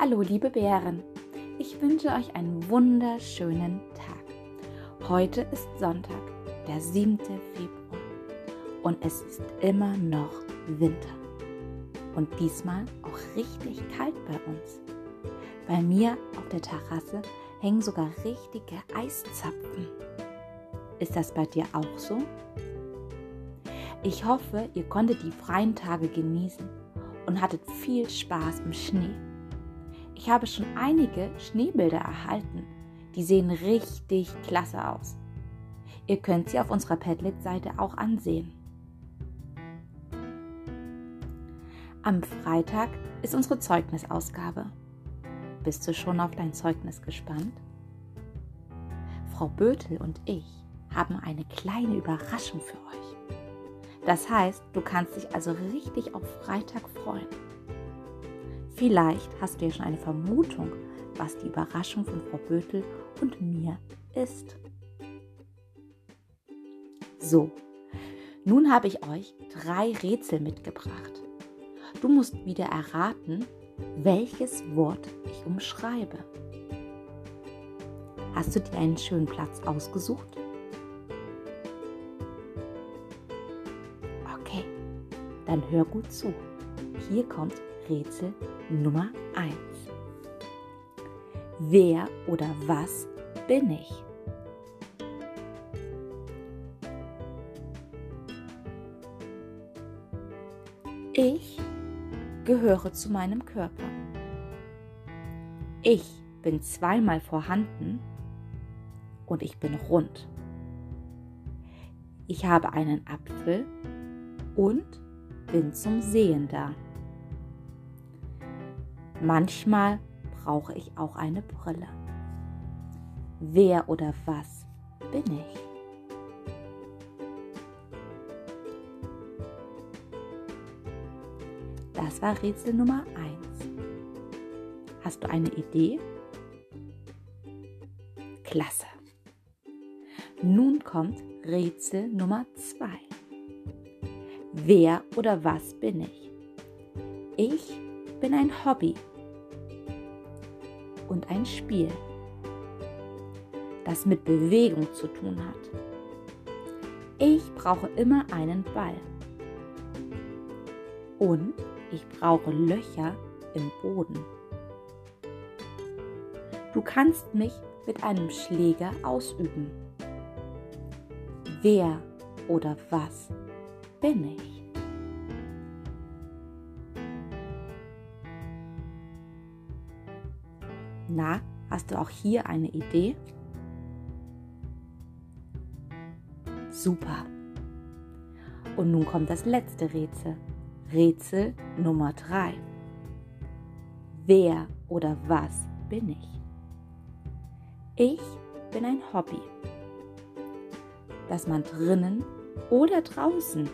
Hallo liebe Bären, ich wünsche euch einen wunderschönen Tag. Heute ist Sonntag, der 7. Februar und es ist immer noch Winter. Und diesmal auch richtig kalt bei uns. Bei mir auf der Terrasse hängen sogar richtige Eiszapfen. Ist das bei dir auch so? Ich hoffe, ihr konntet die freien Tage genießen und hattet viel Spaß im Schnee. Ich habe schon einige Schneebilder erhalten. Die sehen richtig klasse aus. Ihr könnt sie auf unserer Padlet-Seite auch ansehen. Am Freitag ist unsere Zeugnisausgabe. Bist du schon auf dein Zeugnis gespannt? Frau Bötel und ich haben eine kleine Überraschung für euch. Das heißt, du kannst dich also richtig auf Freitag freuen. Vielleicht hast du ja schon eine Vermutung, was die Überraschung von Frau Bötel und mir ist. So, nun habe ich euch drei Rätsel mitgebracht. Du musst wieder erraten, welches Wort ich umschreibe. Hast du dir einen schönen Platz ausgesucht? Okay, dann hör gut zu. Hier kommt Rätsel Nummer 1. Wer oder was bin ich? Ich gehöre zu meinem Körper. Ich bin zweimal vorhanden und ich bin rund. Ich habe einen Apfel und bin zum Sehen da. Manchmal brauche ich auch eine Brille. Wer oder was bin ich? Das war Rätsel Nummer 1. Hast du eine Idee? Klasse. Nun kommt Rätsel Nummer 2. Wer oder was bin ich? Ich bin ein Hobby und ein Spiel, das mit Bewegung zu tun hat. Ich brauche immer einen Ball. Und ich brauche Löcher im Boden. Du kannst mich mit einem Schläger ausüben. Wer oder was bin ich? Na, hast du auch hier eine Idee? Super. Und nun kommt das letzte Rätsel. Rätsel Nummer 3. Wer oder was bin ich? Ich bin ein Hobby, das man drinnen oder draußen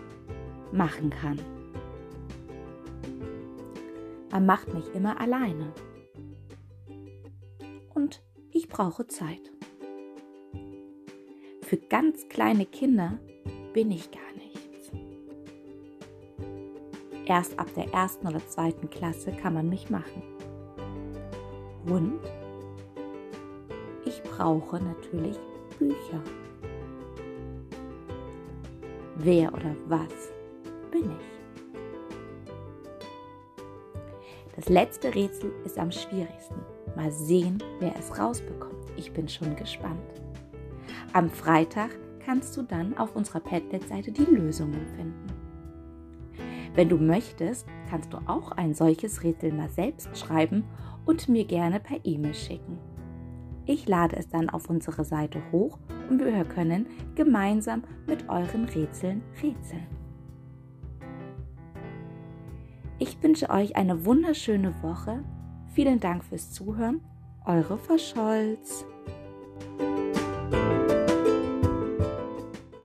machen kann. Man macht mich immer alleine ich brauche Zeit. Für ganz kleine Kinder bin ich gar nichts. Erst ab der ersten oder zweiten Klasse kann man mich machen. Und ich brauche natürlich Bücher. Wer oder was bin ich? Das letzte Rätsel ist am schwierigsten. Mal sehen, wer es rausbekommt. Ich bin schon gespannt. Am Freitag kannst du dann auf unserer Padlet-Seite die Lösungen finden. Wenn du möchtest, kannst du auch ein solches Rätsel mal selbst schreiben und mir gerne per E-Mail schicken. Ich lade es dann auf unsere Seite hoch und wir können gemeinsam mit euren Rätseln rätseln. Ich wünsche euch eine wunderschöne Woche Vielen Dank fürs Zuhören, eure Frau Scholz.